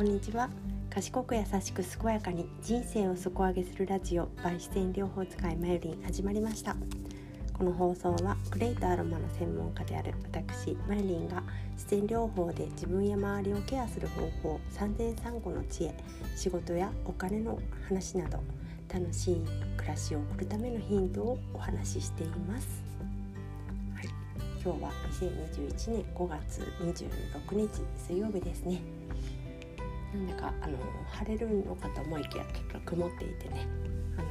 こんにちは。賢く優しく健やかに人生を底上げするラジオ by 自然療法使いマユリン始まりました。この放送はクレイとアロマの専門家である私マユリンが自然療法で自分や周りをケアする方法三千三五の知恵仕事やお金の話など楽しい暮らしを送るためのヒントをお話ししています。今日は2021年5月26日水曜日ですね。なんだかあの晴れるのかと思いきや結構曇っていてね。あの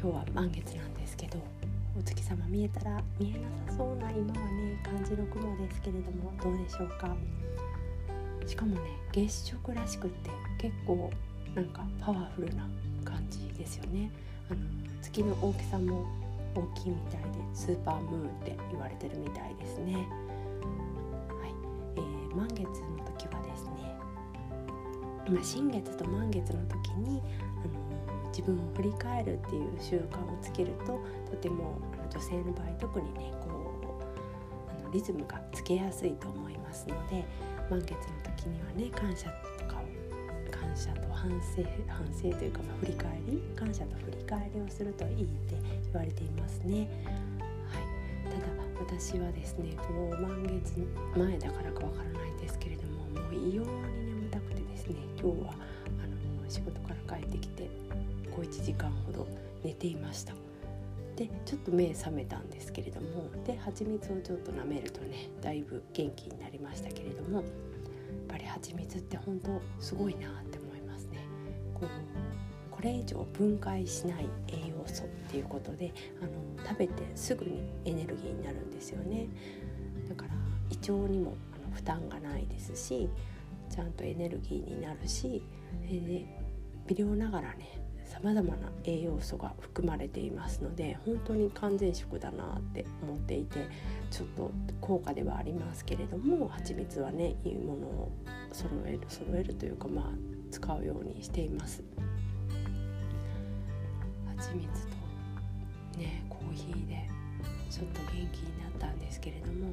今日は満月なんですけどお月様見えたら見えなさそうな今はね感じの雲ですけれどもどうでしょうか？しかもね月食らしくって結構なんかパワフルな感じですよね。あの月の大きさも大きいみたいでスーパームーンって言われてるみたいですね。はい。えー、満月の時は、まあ、新月と満月の時にあの自分を振り返るっていう習慣をつけるととてもあの女性の場合特にねこうあのリズムがつけやすいと思いますので満月の時にはね感謝とかを感謝と反省反省というか、まあ、振り返り感謝と振り返りをするといいって言われていますね。はい、ただ私はですねもう満月前だからかわからないんですけれどももう異様に今日はあの仕事から帰ってきて小1時間ほど寝ていました。でちょっと目覚めたんですけれどもで蜂蜜をちょっと舐めるとねだいぶ元気になりましたけれどもやっぱり蜂蜜って本当すごいなって思いますね。こうこれ以上分解しない栄養素っていうことであの食べてすぐにエネルギーになるんですよねだから胃腸にもあの負担がないですしちゃんとエネルギーになるし、えー、微量ながらねさまざまな栄養素が含まれていますので本当に完全食だなって思っていてちょっと高価ではありますけれども蜂蜜はねいいものを揃える揃えるというかまあ使うようにしています。蜂蜜とねコーヒーでちょっと元気になったんですけれども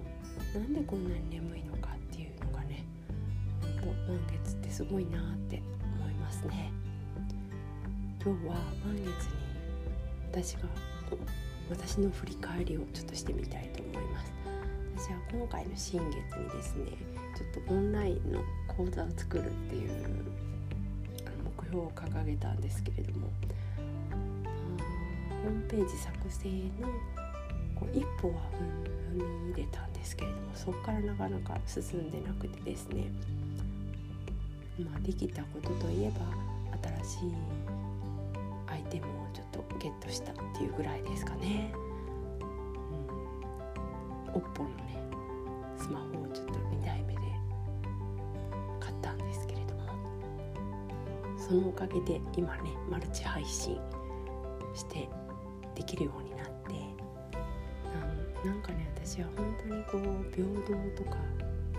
なんでこんなに眠いのかって満月ってすごいなって思いますね。今日は満月に私が私の振り返りをちょっとしてみたいと思います。私は今回の新月にですねちょっとオンラインの講座を作るっていう目標を掲げたんですけれどもホームページ作成のこう一歩は踏み入れたんですけれどもそこからなかなか進んでなくてですねまあできたことといえば新しいアイテムをちょっとゲットしたっていうぐらいですかね。うん、o p のねスマホをちょっと2台目で買ったんですけれども。そのおかげで今ねマルチ配信してできるようになって。なんかね私は本当にこう平等とか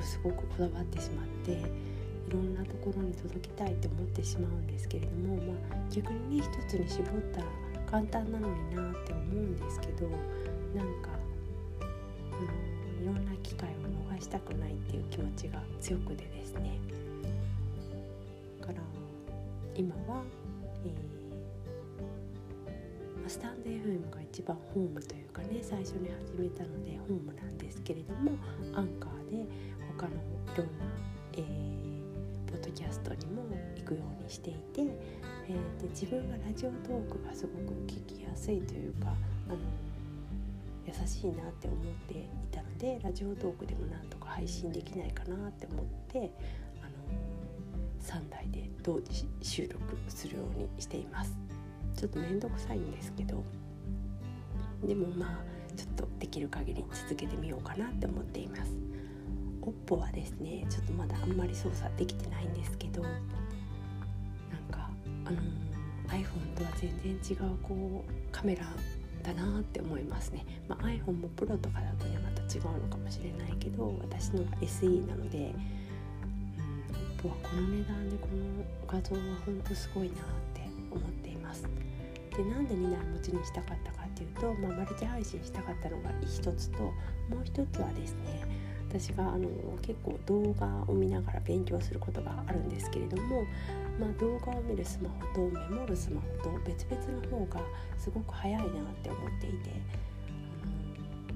すごくこだわってしまって。いろんなところに届きたいって思ってしまうんですけれども、まあ、逆にね一つに絞ったら簡単なのになって思うんですけどなんかあのいろんな機会を逃したくないっていう気持ちが強くてですね。だから今は、えースタンド FM が一番ホームというかね最初に始めたのでホームなんですけれどもアンカーで他のいろんな、くようにしていて、えー、で自分がラジオトークがすごく聞きやすいというかあの優しいなって思っていたのでラジオトークでもなんとか配信できないかなって思ってあの3台で同時収録するようにしています。ちょっと面倒くさいんですけどでもまあちょっとできる限り続けてみようかなって思っています OPPO はですねちょっとまだあんまり操作できてないんですけどあの iPhone とは全然違うこうカメラだなって思いますね、まあ、iPhone も Pro とかだとねまた違うのかもしれないけど私のが SE なので、うん、はこの値段でこの画像はほんとすごいなって思っています。でなんで2台持ちにしたかったかっていうと、まあ、マルチ配信したかったのが一つともう一つはですね私があの結構動画を見ながら勉強することがあるんですけれども、まあ、動画を見るスマホとメモるスマホと別々の方がすごく早いなって思っていて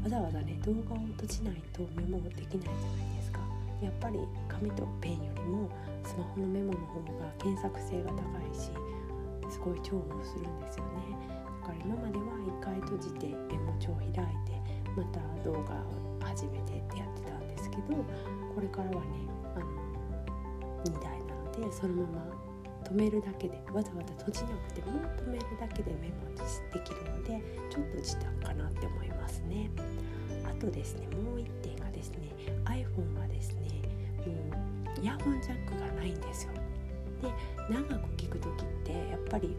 わざわざね動画を閉じないとメモできないじゃないですか。やっぱり紙とペンよりもスマホのメモの方が検索性が高いしすごい重宝するんですよねだから今までは一回閉じてメモ帳を開いてまた動画を始めてってやってけどこれからはねあの2台なのでそのまま止めるだけでわざわざ閉じなくても止めるだけでメモできるのでちょっと時短かなって思いますね。あとですねもう1点がですね iPhone はですねもうイヤホンジャックがないんですよ。で長く聞く時ってやっぱり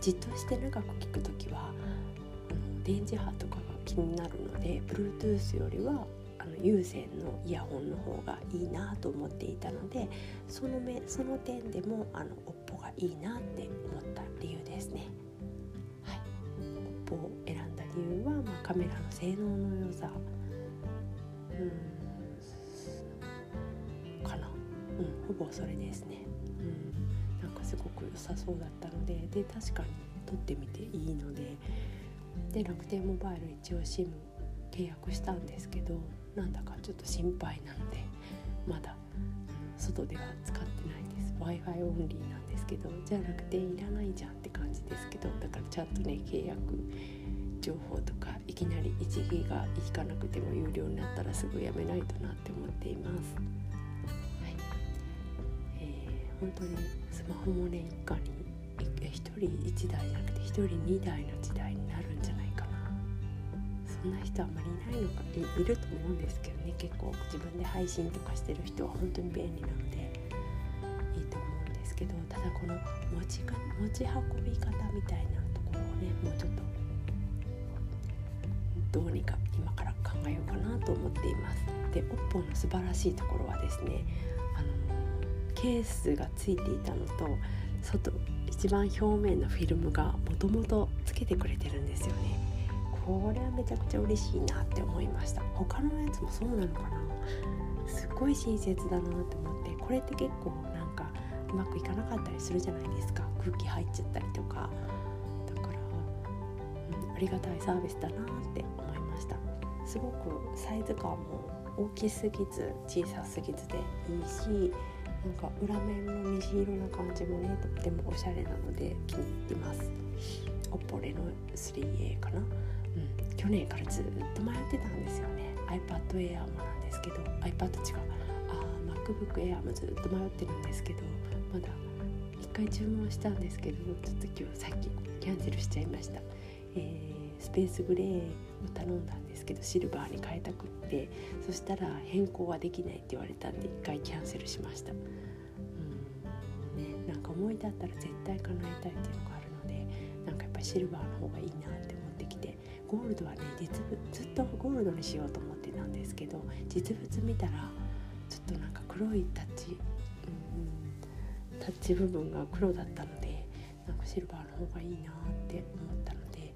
じっとして長く聞く時は電磁波とかが気になるので Bluetooth よりはあの有線のイヤホンの方がいいなと思っていたのでそのめその点でもあの OPPO がいいなって思った理由ですね。はい、OPPO を選んだ理由は、まあ、カメラの性能の良さ。うん。かな、うん、ほぼそれですね。うん、なんかすごく良さそうだったのでで確かに撮ってみていいのでで楽天モバイル一応 SIM 契約したんですけどなんだかちょっと心配なのでまだ外では使ってないです w i f i オンリーなんですけどじゃあ楽天いらないじゃんって感じですけどだからちゃんとね契約情報とかいきなり1ギガいかなくても有料になったらすぐやめないとなって思っています。はいえー、本当にスマホもね一家に1人1台じゃなくて1人2台の時代にそんな人あまりいないのかいると思うんですけどね結構自分で配信とかしてる人は本当に便利なのでいいと思うんですけどただこの持ちか持ち運び方みたいなところをねもうちょっとどうにか今から考えようかなと思っています。で OPPO の素晴らしいところはですねあのケースがついていたのと外一番表面のフィルムがもともとつけてくれてるんですよねこれはめちゃくちゃ嬉しいなって思いました。他のやつもそうなのかな。すっごい親切だなって思ってこれって結構なんかうまくいかなかったりするじゃないですか。空気入っちゃったりとか。だから、うん、ありがたいサービスだなって思いました。すごくサイズ感も大きすぎず小さすぎずでいいしなんか裏面の虹色な感じもねとってもおしゃれなので気に入ってます。OPPO Reno 3A かな、うん、去年からずっと迷ってたんですよね。iPad Air もなんですけど iPad 違うあ MacBook Air もずっと迷ってるんですけどまだ一回注文したんですけどちょっと今日さっきキャンセルしちゃいました、えー、スペースグレーを頼んだんですけどシルバーに変えたくってそしたら変更はできないって言われたんで一回キャンセルしました。うん。ね、なんか思い立ったら絶対叶えたいっていうのがあるのでなんかやっぱりシルバーの方がいいなって思ってゴールドはね実物ずっとゴールドにしようと思ってたんですけど実物見たらちょっとなんか黒いタッチ、うん、タッチ部分が黒だったのでなんかシルバーの方がいいなって思ったので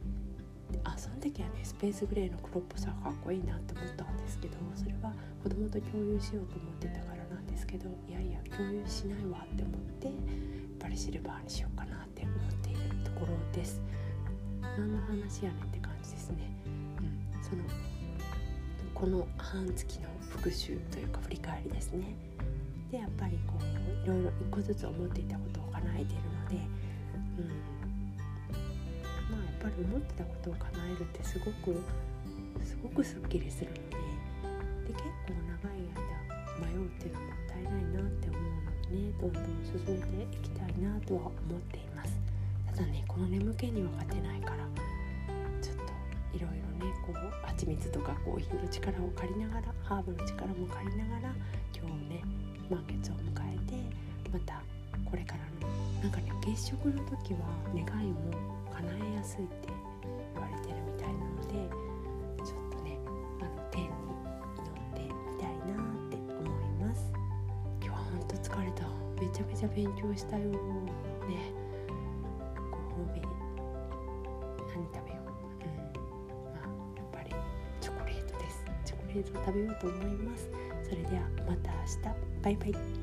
あその時はねスペースグレーの黒っぽさがかっこいいなって思ったんですけどそれは子供と共有しようと思ってたからなんですけどいやいや共有しないわって思ってやっぱりシルバーにしようかなって思っているところです。何の話やねってですね、うん、そのこの半月の復習というか振り返りですね。でやっぱりこういろいろ一個ずつ思っていたことを叶えているので、うん。ま、やっぱり思ってたことを叶えるってすごくすごくすっきりするのでで結構長い間迷うっていうのはもったいないなって思うのでねどんどん進めていきたいなとは思っています。ただねこの眠気には勝てないからいろいろねこう蜂蜜とかコーヒーの力を借りながらハーブの力も借りながら今日ね満月を迎えてまたこれからのなんかね月食の時は願いも叶えやすいって言われてるみたいなのでちょっとねあの天に祈ってみたいなって思います。今日はほんと疲れた。めちゃめちゃ勉強したよ。ね。ご褒美。何食べフェーズを食べようと思います。それではまた明日。バイバイ。